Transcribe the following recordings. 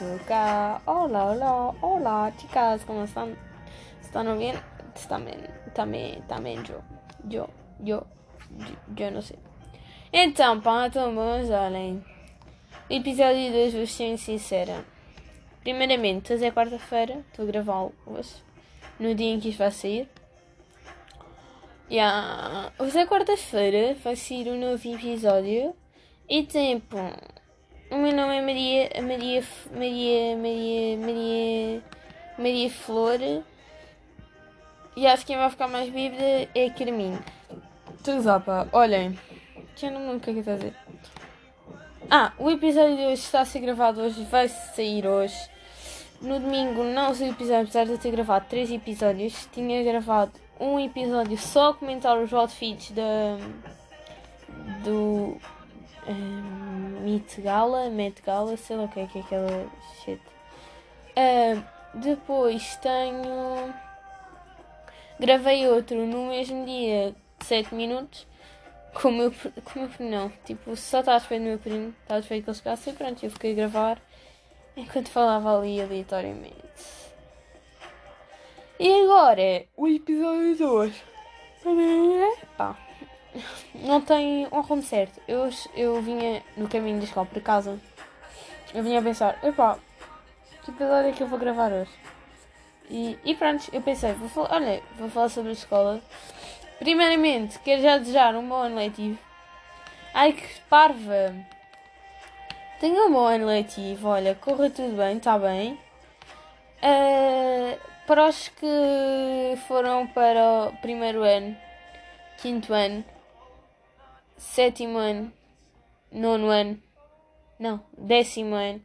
Olá, olá, olá, chicas, como estão? ¿Están bien? También, también, también yo, yo, yo, yo, yo não sei. Então, pá, então vamos além. Episódio 2, vou ser sincera. Primeiramente, hoje é quarta-feira, estou a gravá-lo hoje, no dia em que isto vai sair. Yeah. Hoje é quarta-feira, vai sair um novo episódio. E tipo, o meu nome é Maria, Maria, Maria, Maria, Maria, Maria Flor. E acho que quem vai ficar mais bíblia é a Carminho. Tudo lá, pá. Olhem, já não me lembro o que é que está a dizer. Ah, o episódio de hoje está a ser gravado hoje, vai sair hoje. No domingo não saiu o episódio, apesar de eu ter gravado três episódios. Tinha gravado um episódio só a comentar os outfits da. do. Um, Meet Gala, Met Gala, sei lá o que é que é aquela shit. Ah, depois tenho. Gravei outro no mesmo dia, 7 minutos. Com o meu, com o meu primo, não. Tipo, só estava à espera do meu primo, estava à espera que ele chegasse e pronto, eu fiquei a gravar enquanto falava ali aleatoriamente. E agora, o episódio 2. Pá, não tem um rumo certo. Eu, eu vinha no caminho da escola para casa. Eu vinha a pensar, epá, que episódio é que eu vou gravar hoje? E, e pronto, eu pensei, vou falar, olha, vou falar sobre a escola. Primeiramente, quero já desejar um bom ano letivo. Ai que parva! Tenha um bom ano letivo, olha, corra tudo bem, está bem. Ah, para os que foram para o primeiro ano, quinto ano, sétimo ano, nono ano, não, décimo ano.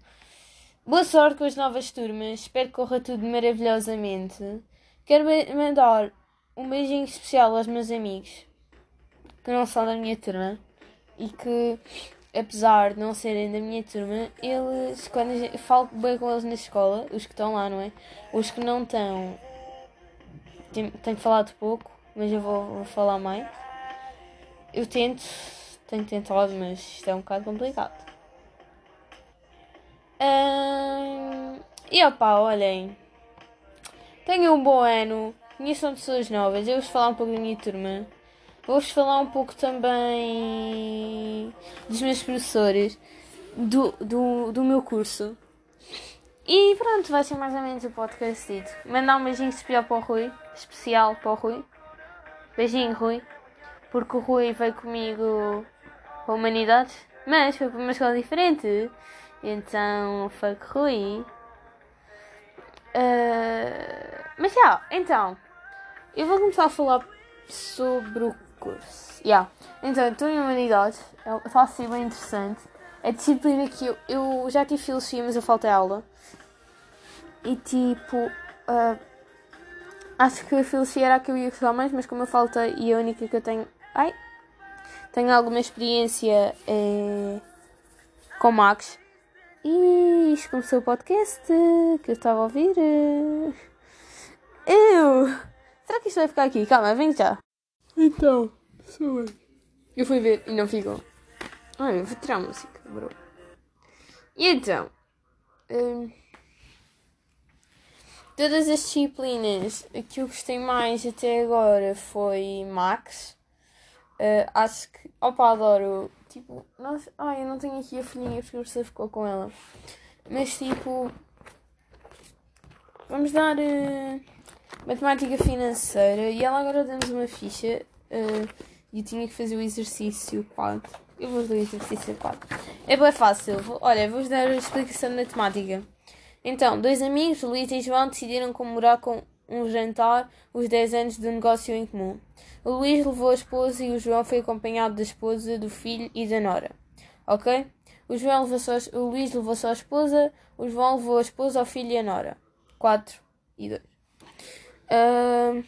Boa sorte com as novas turmas, espero que corra tudo maravilhosamente. Quero mandar um beijinho especial aos meus amigos que não são da minha turma e que, apesar de não serem da minha turma, eles, quando falo bem com eles na escola, os que estão lá, não é? Os que não estão, tenho, tenho falado pouco, mas eu vou, vou falar mais. Eu tento, tenho tentado, mas isto é um bocado complicado. Ahn, e opá, olhem. Tenham um bom ano. Conheçam pessoas novas. Eu vou-vos falar um pouco da minha turma. Vou-vos falar um pouco também dos meus professores. Do, do, do meu curso. E pronto, vai ser mais ou menos o podcast. Mandar um beijinho especial para o Rui. Especial para o Rui. Beijinho, Rui. Porque o Rui veio comigo para a Humanidades. Mas foi para uma escola diferente. Então, fuck Rui. Ah, mas já, então. Eu vou começar a falar sobre o curso. Yeah. Então, estou em Humanidades. É- ser bem interessante. É disciplina que eu, eu já tive filosofia, mas eu faltei aula. E tipo. ah, acho que a filosofia era a que eu ia gostar mais, mas como eu faltei e a única que eu tenho. Ai! Tenho alguma experiência é, com Max. E isto começou o podcast que eu estava a ouvir. eh. Eu! Será que isto vai ficar aqui? Calma, vem já. Então, sou eu. Eu fui ver e não ficou. Olha, vou tirar a música, bro. E então? hum, todas as disciplinas que eu gostei mais até agora foi Max. Uh, acho que. Opa, adoro. Tipo, não, ai, eu não tenho aqui a folhinha porque a professora ficou com ela. Mas tipo. Vamos dar uh, matemática financeira e ela agora deu-nos uma ficha uh, e eu tinha que fazer o exercício 4. Eu vou ler o exercício 4. É bem fácil. Vou- olha, vou-vos dar a explicação de matemática. Então, dois amigos, Luís e João, decidiram comemorar com um jantar os 10 anos do negócio em comum. O Luís levou a esposa e o João foi acompanhado da esposa, do filho e da nora. Ok? O, João levou só, o Luís levou só a esposa, o João levou a esposa, o filho e a nora. 4 e 2. Uh,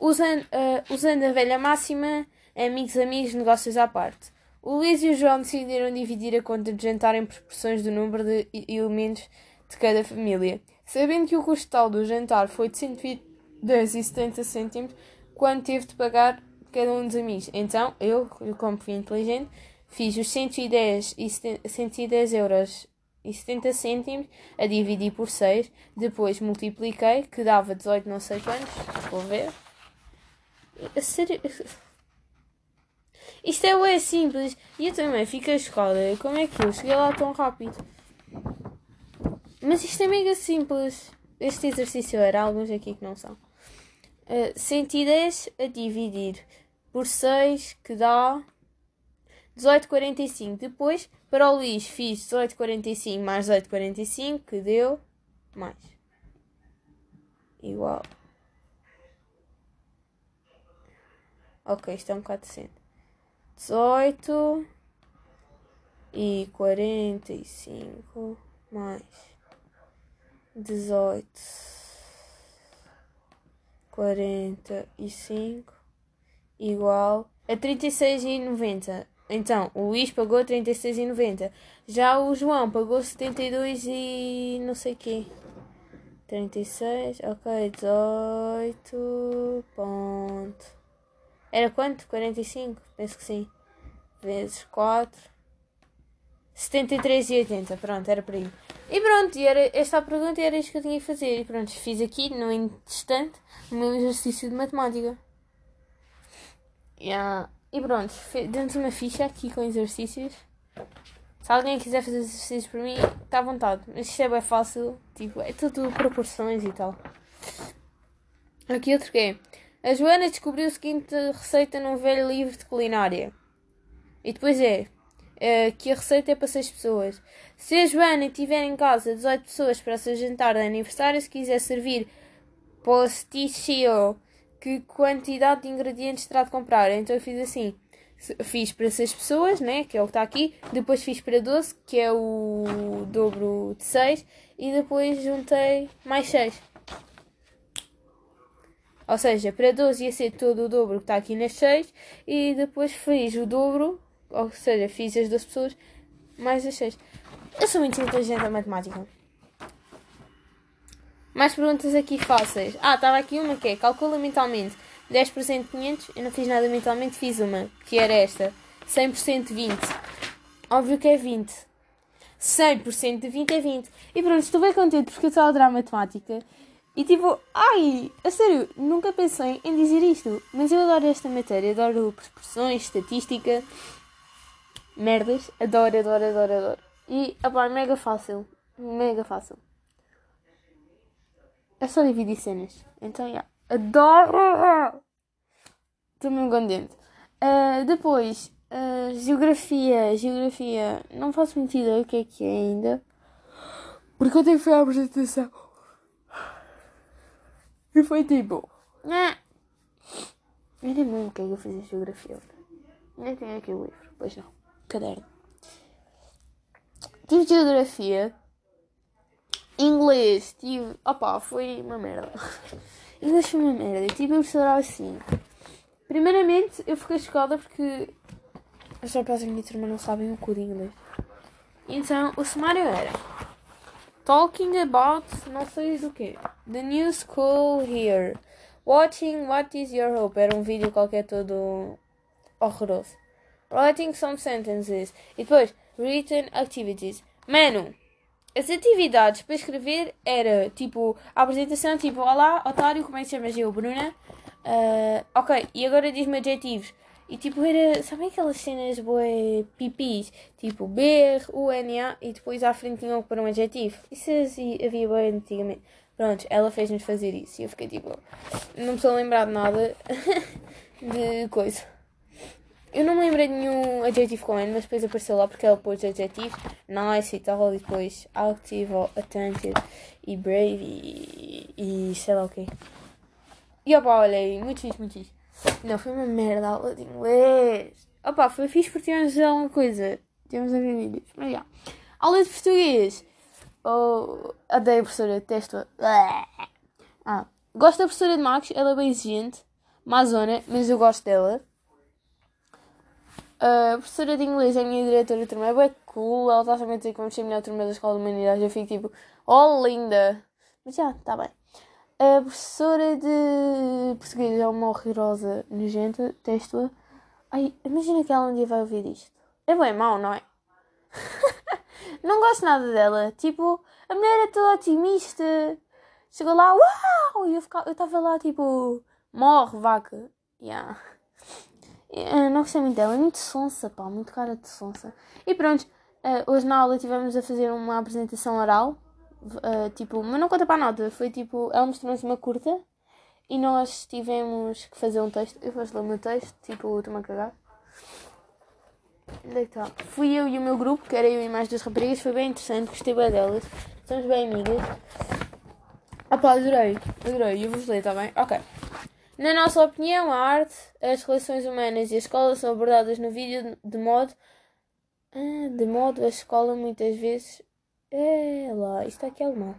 usando, uh, usando a velha máxima, amigos, amigos, negócios à parte. O Luís e o João decidiram dividir a conta de jantar em proporções do número de elementos de cada família. Sabendo que o custo total do jantar foi de 110,70 cêntimos, quando teve de pagar cada um dos amigos. Então, eu, como fui inteligente, fiz os 110, e 110 euros e 70 cêntimos a dividir por 6. Depois multipliquei, que dava 18 não sei quantos. Vou ver. Isto é bem simples. E eu também fico a escola. Como é que eu cheguei lá tão rápido? Mas isto é mega simples. Este exercício era alguns aqui que não são. Uh, 110 a dividir por 6 que dá 18,45. Depois, para o Luís, fiz 18,45 mais 18,45 que deu mais. Igual. Ok, isto é um 400. 18 e 45 mais 18 45 igual a 36,90. Então, o Luís pagou 36,90. Já o João pagou 72 e não sei quê. 36, ok, 18 ponto. Era quanto? 45? Penso que sim. Vezes 4. 73,80. Pronto, era por aí. E pronto, e era esta a pergunta e era isto que eu tinha que fazer. E pronto, fiz aqui, no instante, o meu exercício de matemática. Yeah. E pronto, dentro de uma ficha aqui com exercícios. Se alguém quiser fazer exercícios por mim, está à vontade. Mas isto é bem fácil. Tipo, é tudo proporções e tal. Aqui outro que é. A Joana descobriu a seguinte receita num velho livro de culinária. E depois é, é que a receita é para 6 pessoas. Se a Joana tiver em casa 18 pessoas para o seu jantar de aniversário, se quiser servir posticcio, que quantidade de ingredientes terá de comprar? Então eu fiz assim. Fiz para 6 pessoas, né, que é o que está aqui. Depois fiz para 12, que é o dobro de 6. E depois juntei mais 6. Ou seja, para 12 ia ser todo o dobro que está aqui nas 6 e depois fiz o dobro, ou seja, fiz as duas pessoas mais as 6. Eu sou muito inteligente a matemática. Mais perguntas aqui fáceis. Ah, estava aqui uma que é calcula mentalmente 10% de 500. Eu não fiz nada mentalmente, fiz uma, que era esta: 100% de 20. Óbvio que é 20. 100% de 20 é 20. E pronto, estou bem contente porque eu estou a adorar matemática. E tipo, ai, a sério, nunca pensei em dizer isto. Mas eu adoro esta matéria, adoro proporções, estatística, merdas. Adoro, adoro, adoro, adoro. E, opá, é mega fácil. Mega fácil. É só dividir cenas. Então, já. Yeah. Adoro! Mesmo contente. Uh, depois, uh, geografia. Geografia. Não faço muita ideia o que é que é ainda. Porque eu tenho a apresentação. E foi tipo. Né? Eu nem lembro o que é que eu fiz em geografia. Nem tenho aqui o livro. Pois não. Caderno. Tive geografia. Inglês. Tive. Opa, foi uma merda. Inglês foi uma merda. Eu tive a professora assim. Primeiramente, eu fiquei chocada porque as rapazes da minha turma não sabem o cu de inglês. Então, o sumário era Talking about não sei do que. The new school here. Watching What is your hope? Era um vídeo qualquer todo horroroso. Writing some sentences. E depois, written activities. Mano, as atividades para escrever era tipo a apresentação, tipo Olá, otário, como é que se chama? Eu, Bruna. Uh, ok, e agora diz-me adjetivos. E tipo, era. Sabem aquelas cenas boé pipis? Tipo B, U, N, A e depois à frente tinham para um adjetivo. Isso assim, havia bem antigamente. Pronto, ela fez-nos fazer isso. E eu fiquei tipo. Não me estou a lembrar de nada de coisa. Eu não me lembrei de nenhum adjetivo com N, mas depois apareceu lá porque ela pôs adjetivo, nice e tal, e depois active, attentive, e brave, e, e sei lá o quê. E opa, olhei, muito fixe, muito fixe. Não, foi uma merda a aula de inglês. Opa, foi fixe porque tivemos alguma coisa. Tivemos a ver vídeos, mas já. Aula de português. Oh, odeio a professora, detesto Ah, gosto da professora de Max, ela é bem exigente, má zona, mas eu gosto dela. A professora de inglês é a minha diretora de turma, é bem cool, ela está sempre a dizer que vamos ser a melhor turma da escola de humanidade. Eu fico tipo, oh linda! Mas já, está bem. A professora de português é uma horrorosa, nojenta, testo-a. Ai, imagina que ela um dia vai ouvir isto. É bem mau, não é? não gosto nada dela. Tipo, a mulher é toda otimista. Chegou lá, uau! E eu estava lá, tipo, morre, vaca. Yeah. Eu não gostei muito dela, é muito sonsa, pá, muito cara de sonsa. E pronto, uh, hoje na aula tivemos a fazer uma apresentação oral, uh, tipo, mas não conta para nada, foi tipo, ela mostrou-nos uma curta e nós tivemos que fazer um texto. Eu vou ler o meu texto, tipo, estou-me a cagar. Onde é que está? Fui eu e o meu grupo, que era eu e mais duas raparigas, foi bem interessante, gostei bem delas, somos bem amigas. Ah pá, adorei, adorei, eu vos ler, está bem? Ok. Na nossa opinião, a arte, as relações humanas e a escola são abordadas no vídeo de modo. Ah, de modo a escola muitas vezes. É lá, isto aqui é alemão.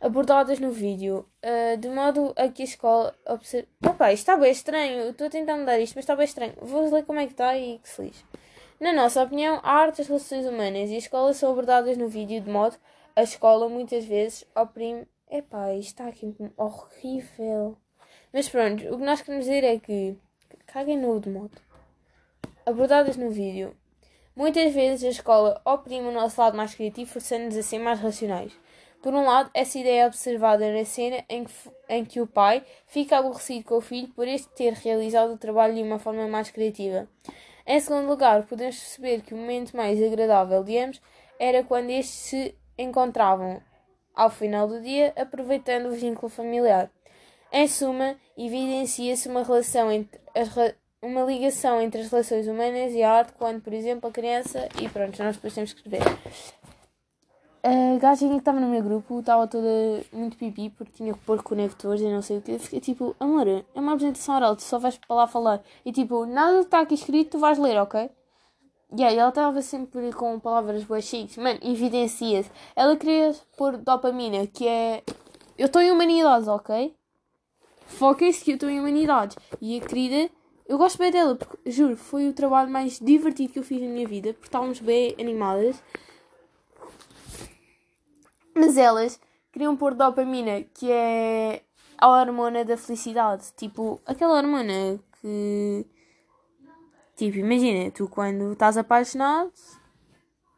Abordadas no vídeo, uh, de modo a que a escola observe. Opa, isto está bem estranho. Estou a tentar mudar isto, mas está bem estranho. Vou ler como é que está e que se lixe. Na nossa opinião, a arte, as relações humanas e a escola são abordadas no vídeo de modo a escola muitas vezes oprime. Epá, isto está aqui horrível. Mas pronto, o que nós queremos dizer é que. Caguem no de modo. Abordadas no vídeo. Muitas vezes a escola oprime o nosso lado mais criativo, forçando-nos a ser mais racionais. Por um lado, essa ideia é observada na cena em que, em que o pai fica aborrecido com o filho por este ter realizado o trabalho de uma forma mais criativa. Em segundo lugar, podemos perceber que o momento mais agradável de ambos era quando estes se encontravam ao final do dia, aproveitando o vínculo familiar. Em suma, evidencia-se uma relação entre as, uma ligação entre as relações humanas e a arte, quando, por exemplo, a criança. E pronto, nós depois temos que escrever. A gajinha que estava no meu grupo estava toda muito pipi porque tinha que pôr conectores e não sei o que. Fiquei tipo, amor, é uma apresentação oral, tu só vais para lá falar. E tipo, nada que está aqui escrito tu vais ler, ok? Yeah, e ela estava sempre com palavras boas chiques. Mano, evidencia-se. Ela queria pôr dopamina, que é. Eu estou em humanidades, ok? Foquem-se que eu estou em humanidades. E a querida, eu gosto bem dela, porque juro, foi o trabalho mais divertido que eu fiz na minha vida, porque estávamos bem animadas. Mas elas queriam pôr dopamina, que é a hormona da felicidade. Tipo, aquela hormona que. Tipo, imagina, tu quando estás apaixonado,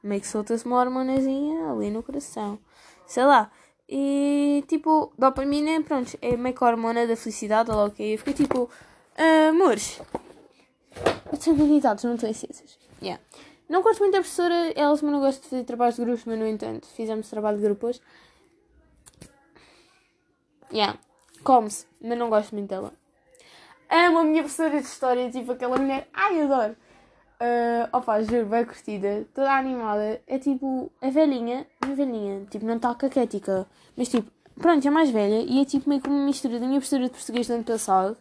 meio que soltas uma hormonazinha ali no coração. Sei lá. E tipo, dopamina, pronto, é meio que a hormona da felicidade, ou ok. Eu fiquei tipo, uh, amores, eu tenho habilidades, não estou em ciências. Yeah. Não gosto muito da professora, ela também não gosta de fazer trabalhos de grupos, mas no entanto, fizemos trabalho de grupos. Yeah. Come-se, mas não gosto muito dela. Amo a minha professora de história, tipo aquela mulher. Ai, adoro! Uh, opa, juro, bem curtida, toda animada. É tipo, a velhinha, é velhinha, tipo, não está caquética, mas tipo, pronto, é mais velha e é tipo meio que uma mistura da minha professora de português do ano passado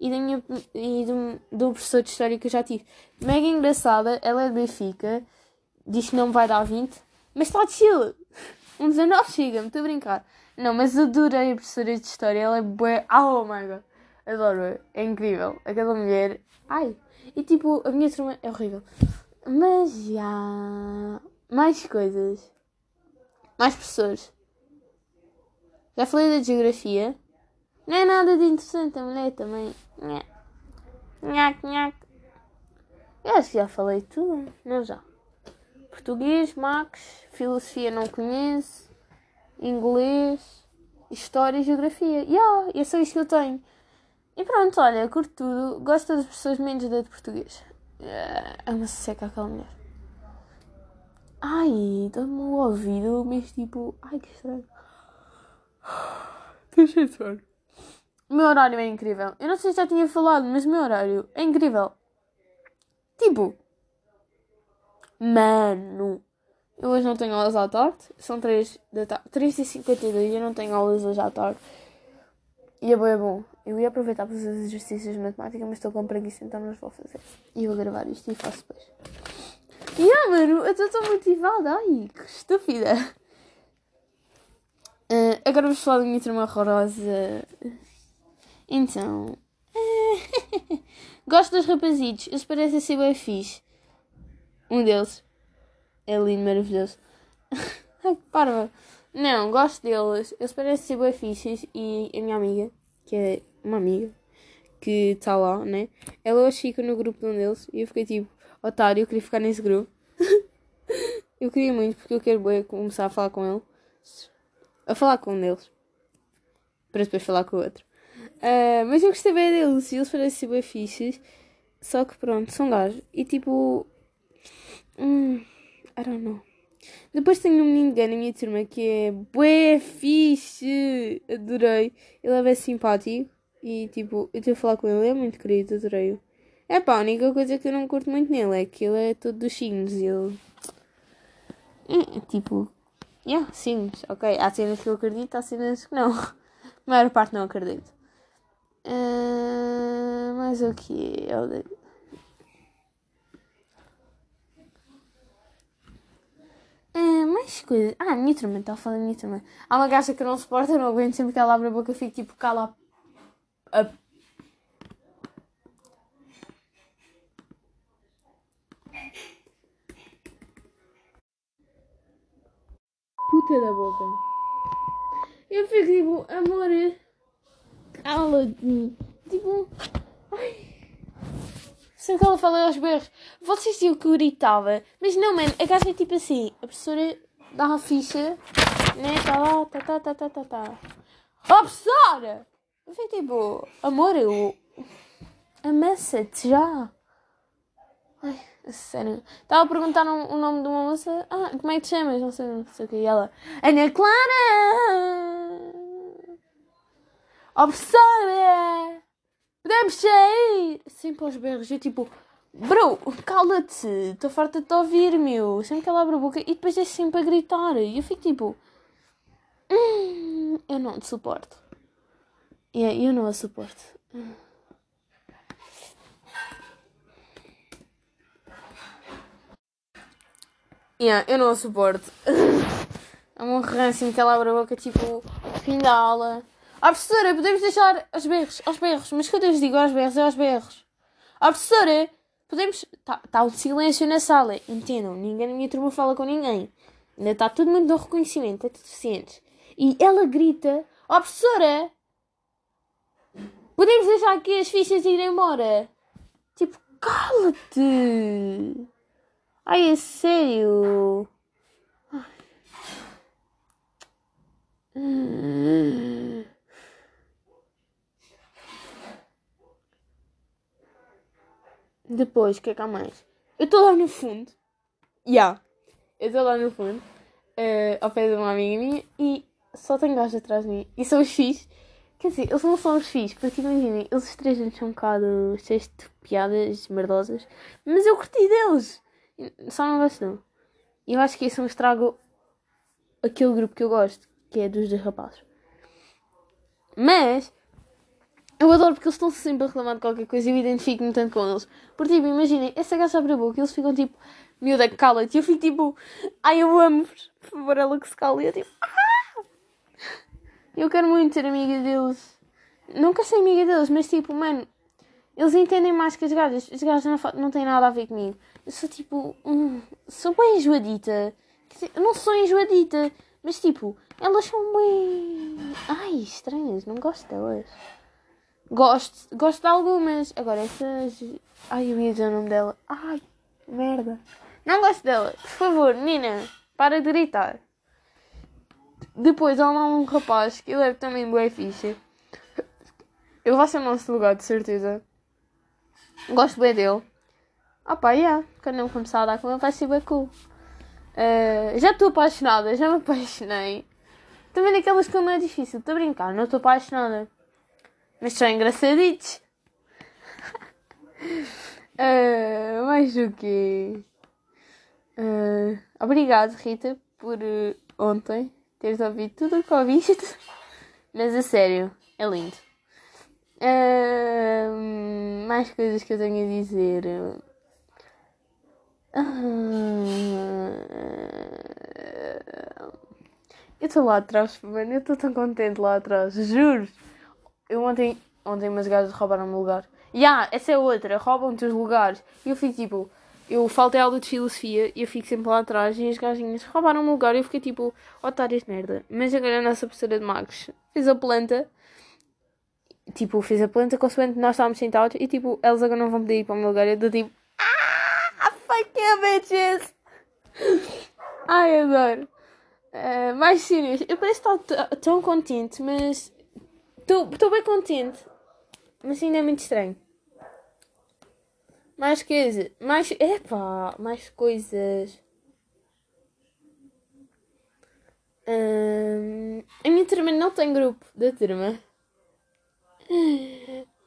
e, da minha, e do, do professor de história que eu já tive. Mega engraçada, ela é de Benfica, diz que não me vai dar 20, mas está de chill. Um 19 chega-me, estou a brincar. Não, mas adorei a professora de história, ela é boa. Oh my god, adoro, é incrível. Aquela mulher, ai. E tipo, a minha turma é horrível. Mas já. Mais coisas. Mais professores. Já falei da geografia. Não é nada de interessante a mulher também. Nhac, nhac. Eu acho que já falei tudo. Não já. Português, Max. Filosofia não conheço. Inglês. História e geografia. Yeah, é só que eu tenho. E pronto, olha, curto tudo. Gosto das pessoas menos da de português. É uma seca aquela mulher. Ai, dá-me o ouvido, mas tipo. Ai, que estranho. Deixa de sono. O meu horário é incrível. Eu não sei se já tinha falado, mas o meu horário é incrível. Tipo, mano, eu hoje não tenho aulas à tarde, são 3 da tarde, 3 e 52 eu não tenho aulas hoje à tarde. E é bom, é bom. Eu ia aproveitar para os exercícios de matemática, mas estou com preguiça, então não os vou fazer. E vou gravar isto e faço depois. E ah, mano, eu estou tão motivada. Ai, que estúpida. Uh, agora vamos falar da minha turma horrorosa. Então. Gosto dos rapazitos. Eles parecem ser bem fixe. Um deles. É lindo, maravilhoso. Ai, que parva. Não, gosto deles. Eles parecem ser bem fixes. E a minha amiga, que é uma amiga, que está lá, né? Ela hoje fica no grupo de um deles. E eu fiquei tipo, otário, eu queria ficar nesse grupo. eu queria muito, porque eu quero começar a falar com ele. A falar com um deles. Para depois falar com o outro. Uh, mas eu gostei bem deles. E eles parecem bem fixes. Só que pronto, são gajos. E tipo. Hum, I don't know. Depois tenho um menino gay na minha turma que é bué fixe. Adorei. Ele é bem simpático. E tipo, eu estive a falar com ele, é muito querido, adorei-o. É pá, a única coisa que eu não curto muito nele é que ele é todo dos signos e ele. É, tipo. Yeah, signos, ok. Há cenas que eu acredito, há cenas que não. A maior parte não acredito. Uh, mas o que? Eu... Uh, mais coisas. Ah, a minha turma, estava a falar da minha turma. Há uma gaja que não suporto, eu não aguento sempre que ela abre a boca, fico tipo, cala a. Puta da boca. Eu fico tipo, amor, cala-te. Tipo, ai. Sempre que ela fala aos berros, vocês diziam que gritava, mas não, mano, a gaja é tipo assim, a professora dá uma ficha, né, tá lá, tá, tá, tá, tá, tá, tá. Oh, professora! Fico tipo, amor, eu... Amassa-te já. Ai, sério. Estava a perguntar o nome de uma moça. Ah, como é que te chamas? Não sei, não sei o que. E ela, Ana Clara! Oh, professora! Podemos sair! Sempre aos berros. Eu tipo, bro, cala-te. Estou farta de te ouvir, meu. Sempre que ela abre a boca e depois é sempre a gritar. E eu fico tipo, hum, eu não te suporto. Yeah, eu não a suporto. Yeah, eu não a suporto. É um rancinho que ela abre a boca, tipo, fim da aula. Ah, professora, podemos deixar aos berros, aos berros. Mas quando eu digo aos berros, é aos berros. Ah, professora, podemos... Está tá um silêncio na sala. Entendam, ninguém na minha turma fala com ninguém. Ainda está todo mundo no reconhecimento, é tudo suficiente. E ela grita, ó oh, professora, podemos deixar aqui as fichas ir embora? Tipo, cala-te! Ai, é sério? Depois, o que é que há mais? Eu estou lá no fundo. Ya. Yeah. Eu estou lá no fundo. Uh, ao pé de uma amiga minha. E só tem gajos atrás de mim. E são os fixe. Quer dizer, eles não são os fixe. Porque imaginem, eles os três são um bocado cheios de piadas merdosas. Mas eu curti deles. Só não gosto E eu acho que isso me estraga aquele grupo que eu gosto, que é dos dois rapazes. Mas eu adoro porque eles estão sempre a reclamar de qualquer coisa e eu identifico-me tanto com eles. Porque tipo, imaginem, essa gaja abre a boca e eles ficam tipo, miúda, cala-te. E eu fico tipo, ai eu amo-vos, por favor, ela que se cala. E eu tipo, ah! Eu quero muito ser amiga deles. Não quero ser amiga deles, mas tipo, mano, eles entendem mais que as gajas. As gajas não, não têm nada a ver comigo. Eu sou tipo. Hum, sou bem enjoadita. Eu não sou enjoadita, mas tipo, elas são bem. Ai, estranhas, não gosto delas. Gosto, gosto de algumas. Agora, essas. Ai, eu ia dizer o nome dela. Ai, merda. Não gosto dela. Por favor, Nina, para de gritar. Depois há lá um rapaz que ele é também boa ficha. Ele vai ser o nosso lugar, de certeza. Gosto bem dele. Ah pá, yeah. Quando eu começar a dar com ele vai ser bem cool. Uh, já estou apaixonada, já me apaixonei. Também daquelas que não é difícil. Estou a brincar, não estou apaixonada. Mas são engraçaditos. Ah, mais o quê? Ah, obrigado, Rita, por eh, ontem teres ouvido tudo o que ouviste. Mas a sério, é lindo. Ah, mais coisas que eu tenho a dizer. Ah, eu estou lá atrás, mano. Eu estou tão contente lá atrás, juro. Eu ontem, ontem umas gajas roubaram o meu lugar. Ya, yeah, essa é outra, roubam-te os lugares. E eu fico tipo, eu faltei aula de filosofia e eu fico sempre lá atrás e as gajinhas roubaram o meu lugar e eu fiquei tipo, otárias de merda. Mas agora a nossa professora de magos fez a planta, tipo, fez a planta consoante nós estávamos sentados e tipo, elas agora não vão poder ir para o meu lugar. Eu estou tipo, ah, fuck you, bitches! Ai, adoro. Uh, mais cenas, eu pareço estar tão contente, mas estou bem contente. Mas ainda é muito estranho. Mais coisas. Mais. Epá, mais coisas. Hum, a minha turma não tem grupo da turma.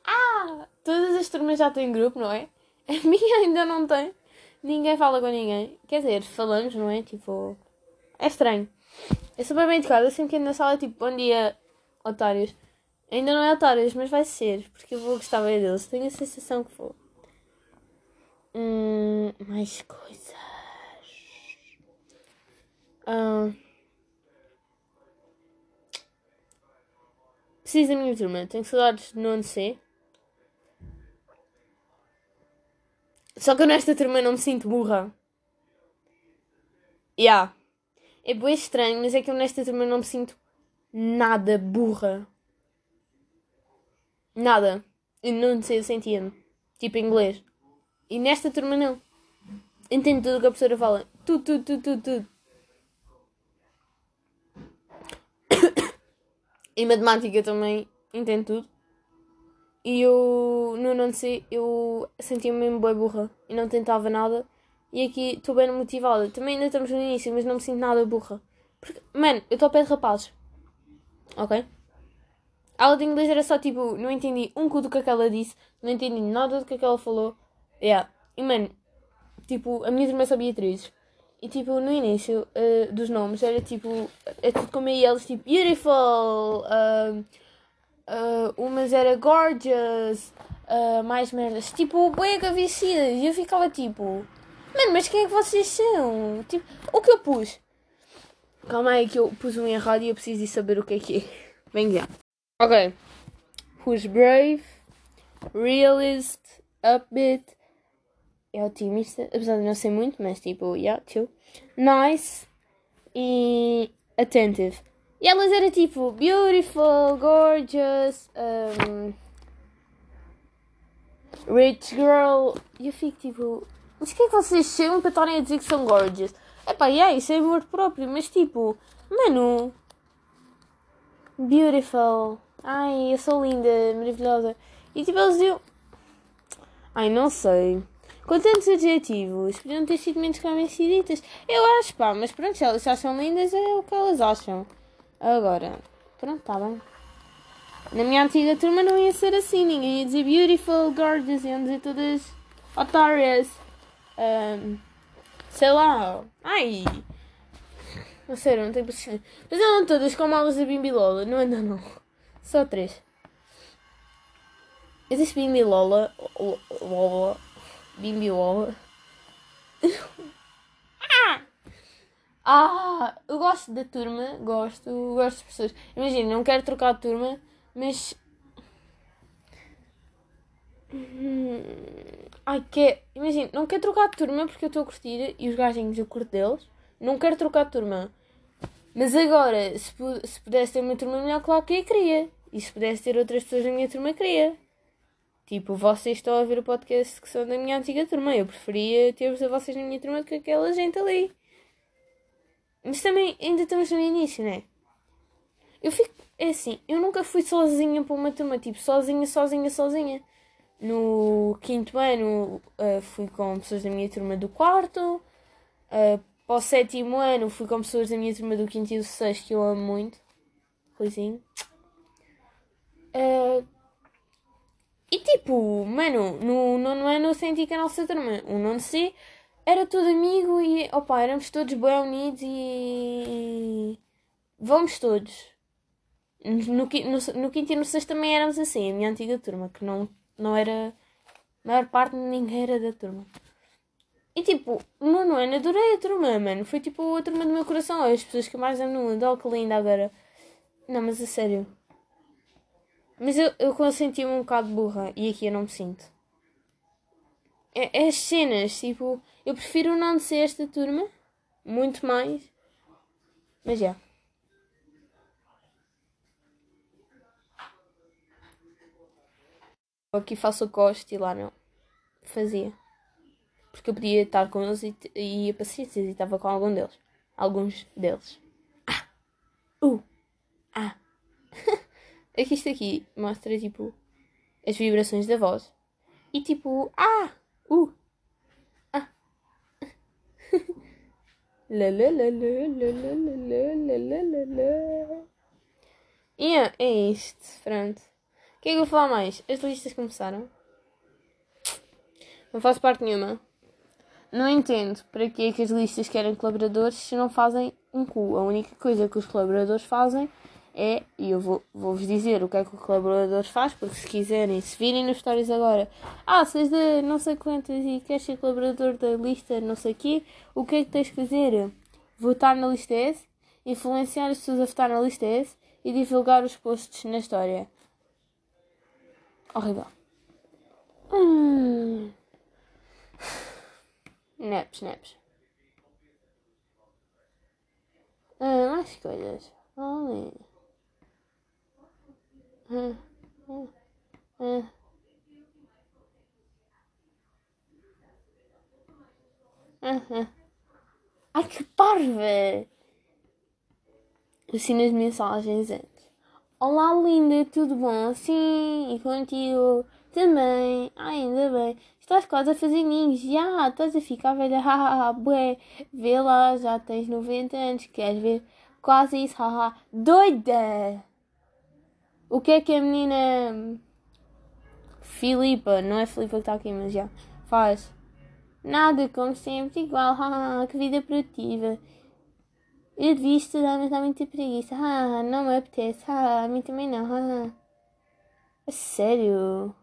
Ah! Todas as turmas já têm grupo, não é? A minha ainda não tem. Ninguém fala com ninguém. Quer dizer, falamos, não é? Tipo. É estranho. Eu sou bem educada. Sempre que na sala, tipo, bom dia, otários. Ainda não é otários, mas vai ser. Porque eu vou gostar bem deles. Tenho a sensação que vou. Hum, mais coisas. Ah, preciso da minha turma. Tenho saudades de nono C. Só que eu nesta turma não me sinto burra. Yeah. É bem estranho, mas é que eu nesta turma não me sinto nada burra. Nada. Eu não sei, eu sentia-me. Tipo inglês. E nesta turma não. Entendo tudo o que a professora fala. Tudo, tudo, tudo, tudo, tudo. em matemática também entendo tudo. E eu, no não sei, eu sentia-me mesmo bem burra. E não tentava nada. E aqui estou bem motivada. Também ainda estamos no início, mas não me sinto nada burra. Porque, mano, eu estou ao pé de rapazes. Ok? A aula de inglês era só tipo, não entendi um cu do que aquela disse, não entendi nada do que aquela falou. Yeah. E mano, tipo, a minha irmã sabia três. E tipo, no início uh, dos nomes era tipo, é tudo como aí eles, tipo, beautiful, uh, uh, umas era gorgeous, uh, mais merdas, tipo, buega vestidas. E eu ficava tipo, mano, mas quem é que vocês são? Tipo, o que eu pus? Calma aí que eu pus um errado e eu preciso de saber o que é que é. Vem cá. Ok. Pus brave, realist, upbeat, é otimista, apesar de não ser muito, mas tipo, yeah, chill. Nice e attentive. E elas eram tipo beautiful, gorgeous, um, rich girl. E eu fico tipo, mas o que é que vocês chamam para estarem a dizer que são gorgeous? Epá, yeah, isso é amor próprio, mas tipo, mano, beautiful. Ai, eu sou linda, maravilhosa. E tipo, eles diziam, ai, não sei. Com tantos adjetivos, podiam ter sido menos convenciditas. Eu acho, pá, mas pronto, se elas acham lindas é o que elas acham. Agora, pronto, tá bem. Na minha antiga turma não ia ser assim, ninguém ia dizer beautiful, gorgeous, iam dizer todas otárias. Um, sei lá, ai. Não sei, não tenho paciência. Mas andam todas com malas da Bimbilola, não andam não. Só três. Existe Bimbilola, Lola, Bimbiola. ah! ah! Eu gosto da turma, gosto, gosto de pessoas. Imagina, não quero trocar de turma, mas. Ai, que Imagina, não quero trocar de turma porque eu estou a curtir e os gajinhos eu curto deles. Não quero trocar de turma. Mas agora, se, se pudesse ter uma turma melhor, claro que eu queria. E se pudesse ter outras pessoas na minha turma, queria. Tipo, vocês estão a ver o podcast que são da minha antiga turma. Eu preferia ter-vos a vocês na minha turma do que aquela gente ali. Mas também ainda estamos no início, né? Eu fico. É assim, eu nunca fui sozinha para uma turma, tipo, sozinha, sozinha, sozinha. No quinto ano uh, fui com pessoas da minha turma do quarto. Uh, para o sétimo ano fui com pessoas da minha turma do quinto e do sexto que eu amo muito. Ruizinho. Uh, E tipo, mano, no nono ano eu senti que a nossa turma, o nono C, era todo amigo e, opa, éramos todos bem unidos e. Vamos todos. No, no, no quinto e no sexto também éramos assim, a minha antiga turma, que não, não era. A maior parte de ninguém era da turma. E tipo, no nono ano adorei a turma, mano. Foi tipo a turma do meu coração. As pessoas que mais amo no mundo. Oh, que linda agora. Não, mas a sério. Mas eu, eu senti-me um bocado burra e aqui eu não me sinto. É, é as cenas, tipo, eu prefiro não ser esta turma, muito mais. Mas já. Eu aqui faço o costo e lá não. Fazia. Porque eu podia estar com eles e, e ia para ciências e estava com algum deles. Alguns deles. Ah! Uh! É que isto aqui mostra, tipo, as vibrações da voz. E tipo, ah, uh, ah. yeah, é isto, pronto. O que é que eu vou falar mais? As listas começaram. Não faço parte nenhuma. Não entendo para que é que as listas querem colaboradores se não fazem um cu. A única coisa que os colaboradores fazem é, e eu vou- vou-vos dizer o que é que o colaborador faz, porque se quiserem, se virem nas histórias agora, ah, se és de não sei quantas e queres ser colaborador da lista não sei quê, o que é que tens que fazer? Votar na lista S, influenciar as pessoas a votar na lista S e divulgar os posts na história. Horrível. Hum. Naps, naps. Ah, mais coisas. Olha. Ah, ah. Ah, ah. Ai, que parva! Assim nas mensagens antes. Olá, linda, tudo bom? Sim, e contigo? Também. Ai, ainda bem. Estás quase a fazer ninhos. Já, estás a ficar velha. Hahaha, bué. Vê lá, já tens 90 anos. Queres ver? Quase isso, haha. Doida! O que é que a menina. Filipa, não é Filipa que está aqui, mas já. Faz. Nada, como sempre, igual. Haha, que vida produtiva. Eu devia estudar, mas dá muita preguiça. Ah, não me apetece. Ah, a mim também não. Ah. A sério?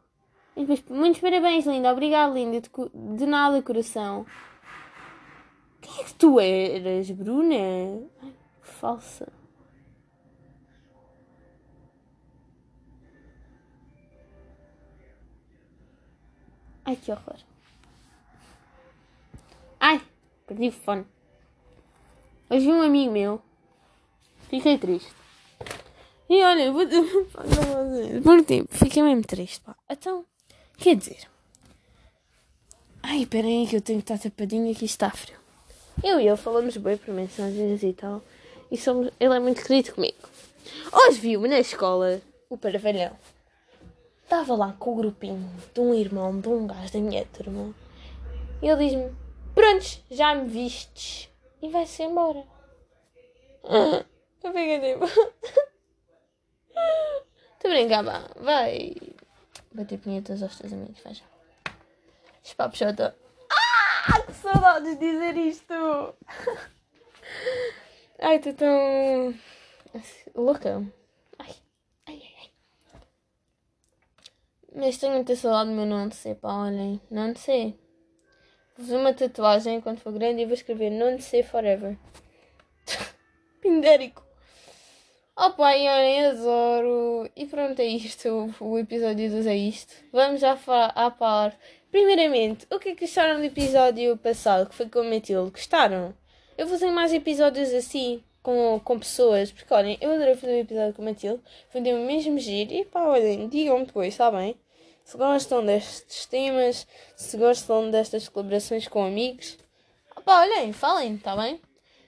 Depois, muitos parabéns, linda. Obrigada, linda. De, de nada, coração. Quem é que tu eras, Bruna? Ai, falsa. Ai, que horror. Ai, perdi o fone. Hoje um amigo meu. Fiquei triste. E olha, vou por tempo, fiquei mesmo triste, pá. Então, quer dizer. Ai, peraí que eu tenho que estar tapadinha que está frio. Eu e ele falamos bem por mensagens e tal. E somos, ele é muito querido comigo. Hoje viu-me na escola o Paravalhão. Estava lá com o grupinho de um irmão de um gajo da minha turma. E ele diz-me: Prontos, já me vistes. E vai-se embora. Eu fiquei tipo. Estou a brincar, vá. Vai. Bater punhetas aos teus amigos, vai já. Espapos já estou. Ah! Que saudades de dizer isto! Ai, estou tão. louca. Ai, ai, ai, ai. Mas tenho muita saudade do meu de ser, pá, olhem. Não ser. Vou fazer uma tatuagem quando for grande e vou escrever de ser forever. Pindérico. Oh pai, olhem, adoro. E pronto, é isto. O episódio 2 é isto. Vamos já à par. Primeiramente, o que é que acharam do episódio passado, que foi com o Matilde? Gostaram? Eu vou fazer mais episódios assim, com, com pessoas, porque olhem, eu adorei fazer um episódio com o Matilde. Foi tema mesmo giro. E pá, olhem, digam-me depois, está bem? Se gostam destes temas, se gostam destas colaborações com amigos, pá, olhem, falem, está bem?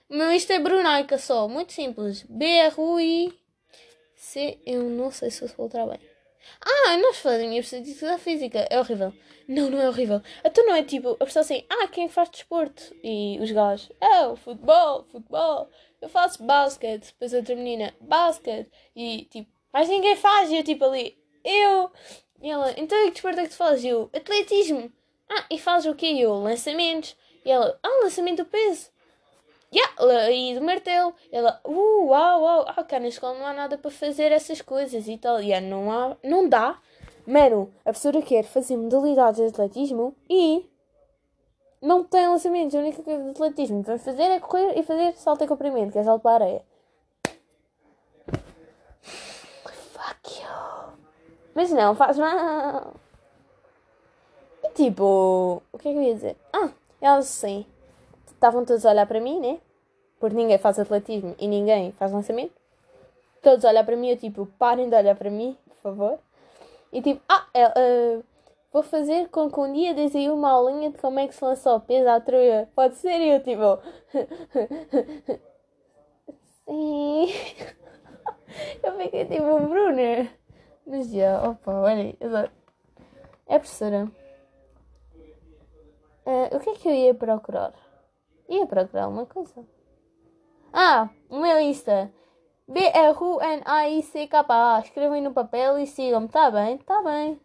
O meu isto é Brunaica só, muito simples. B-R-U-I-C. Eu não sei se eu vou bem. Ah, nós falamos da minha atividade física. É horrível. Não, não é horrível. Então não é tipo, a pessoa assim, ah, quem faz desporto? E os gajos, é o futebol, futebol. Eu faço basquete. Depois outra menina, basquete. E tipo, mas ninguém faz. E eu tipo ali, eu. E ela, então e que desporto é que tu fazes? E eu, atletismo. Ah, e fazes o quê? E eu, lançamentos. E ela, ah, lançamento do peso. Yeah, e do martelo. Ela, uh, uau, uau. Ah, cá na escola não há nada para fazer essas coisas e tal. Yeah, não, há, não dá. Mano, a professora quer fazer modalidades de atletismo e não tem lançamentos. A única coisa de atletismo que vamos fazer é correr e fazer salto em comprimento, que é salto para a areia. Fuck you. Mas não, faz mal. E tipo, o que é que eu ia dizer? Ah, elas sim. Estavam todos a olhar para mim, né? Porque ninguém faz atletismo e ninguém faz lançamento. Todos a olhar para mim, eu tipo, parem de olhar para mim, por favor. E tipo, ah, uh, vou fazer com que um dia dês aí uma aulinha de como é que se lança o peso à troia. Pode ser? Eu tipo, sim. eu fiquei tipo, Bruna. Mas já, opa, olha, adoro. É professora. Uh, o que é que eu ia procurar? Ia procurar uma coisa. Ah, o meu Insta. B-R-U-N-A-I-C-K-A. Escrevam no papel e sigam-me. Tá bem? Tá bem.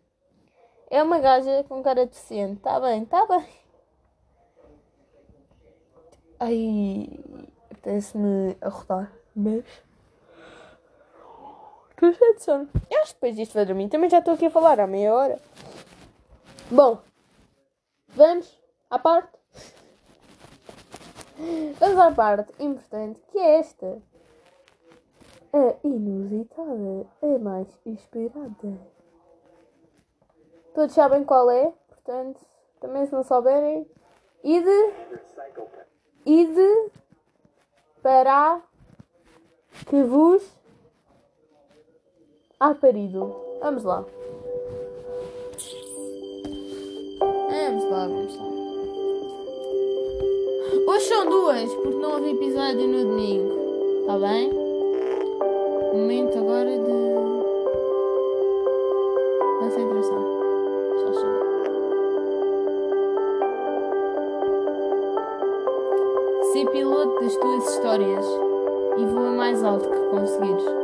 É uma gaja com cara decente. Tá bem? Tá bem. Ai. Apetece-me arrotar. Mas. Estou cheio de sono. Eu acho que depois disto vai dormir. Também já estou aqui a falar há meia hora. Bom. Vamos à parte. Vamos à parte importante que é esta. A inusitada, a mais esperada. Todos sabem qual é, portanto, também se não souberem, ide, ide para que vos há parido. Vamos lá. Vamos lá, vamos lá. Hoje são duas, porque não houve episódio no domingo. Está bem? Momento agora de concentração. Só saber. Ser piloto das tuas histórias e voa mais alto que conseguires.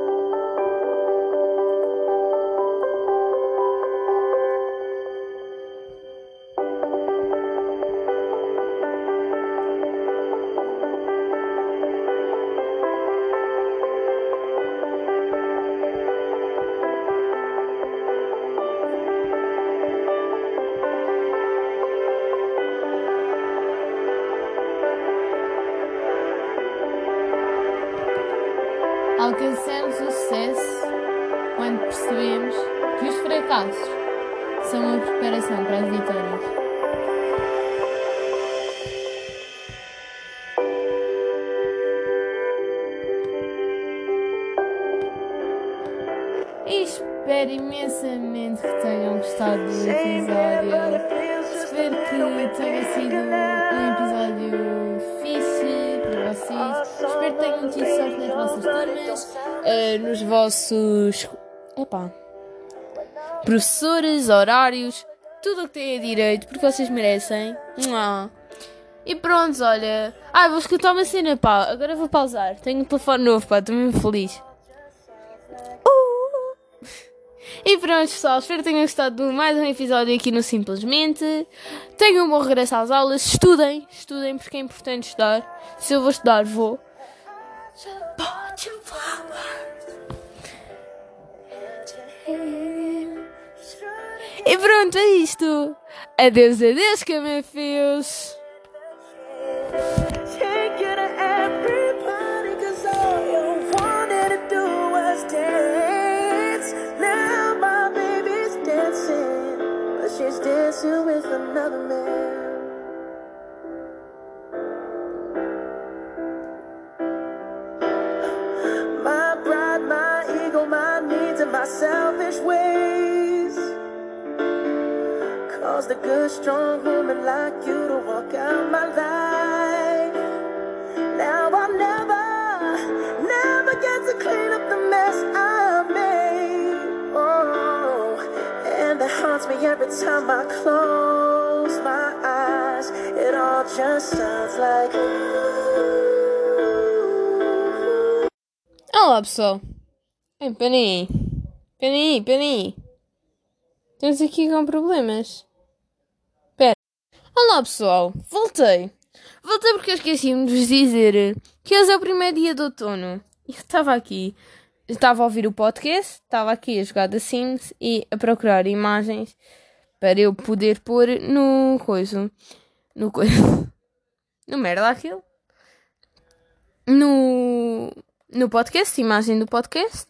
Alcançamos o sucesso quando percebemos que os fracassos são a preparação para as vitórias. Sorte nas vossas turmas, uh, nos vossos. Epá. Professores, horários, tudo o que têm direito, porque vocês merecem. E pronto, olha. Ah, vou escutar uma cena, pá. Agora vou pausar. Tenho um telefone novo, pá. Estou mesmo feliz. Uh! E pronto, pessoal. Espero que tenham gostado de mais um episódio aqui no Simplesmente. Tenham um bom regresso às aulas. Estudem. Estudem porque é importante estudar. Se eu vou estudar, vou. E pronto, é isto. Adeus, adeus, camefios. Pessoal. Ei, peraí. Peraí, peraí. Estamos aqui com problemas. Espera. Olá pessoal, voltei. Voltei porque eu esqueci-me de vos dizer que hoje é o primeiro dia de outono. E eu estava aqui, estava a ouvir o podcast, estava aqui a jogar The Sims e a procurar imagens para eu poder pôr no coisa. No coisa. No merda aquilo. No. No podcast, imagem do podcast.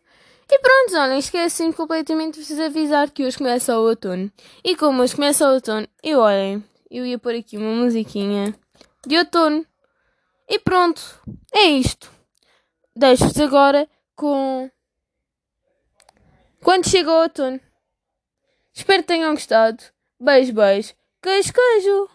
E pronto, olhem, esqueci completamente de vos avisar que hoje começa o outono. E como hoje começa o outono, eu olhem, eu ia pôr aqui uma musiquinha de outono. E pronto, é isto. Deixo-vos agora com. Quando chega o outono. Espero que tenham gostado. Beijo, beijo. Queijo, queijo.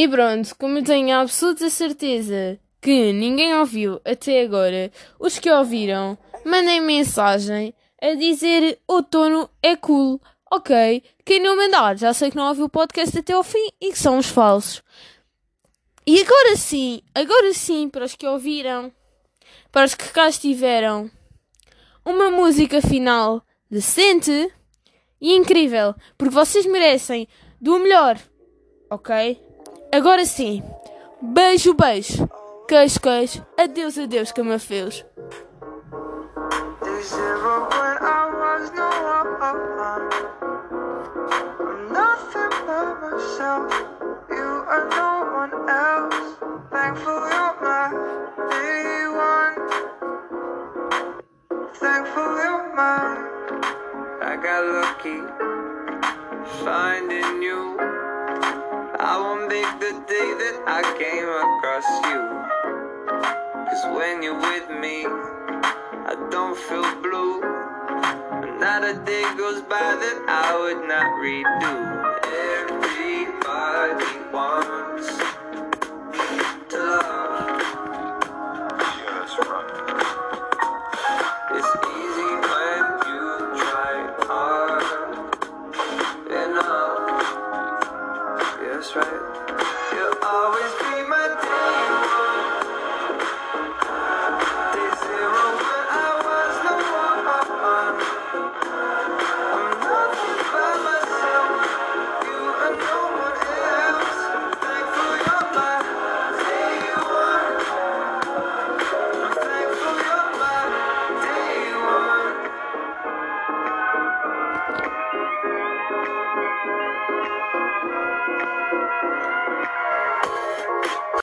E pronto, como tenho a absoluta certeza que ninguém ouviu até agora, os que ouviram, mandem mensagem a dizer outono é cool. Ok, quem não mandar, já sei que não ouviu o podcast até ao fim e que são os falsos. E agora sim, agora sim, para os que ouviram, para os que cá estiveram, uma música final decente e incrível, porque vocês merecem do melhor, ok? Agora sim, beijo, beijo, queijo, queijo, adeus, adeus, camafeus. I got lucky finding you. I won't make the day that I came across you. Cause when you're with me, I don't feel blue. Not a day goes by that I would not redo. Everybody wants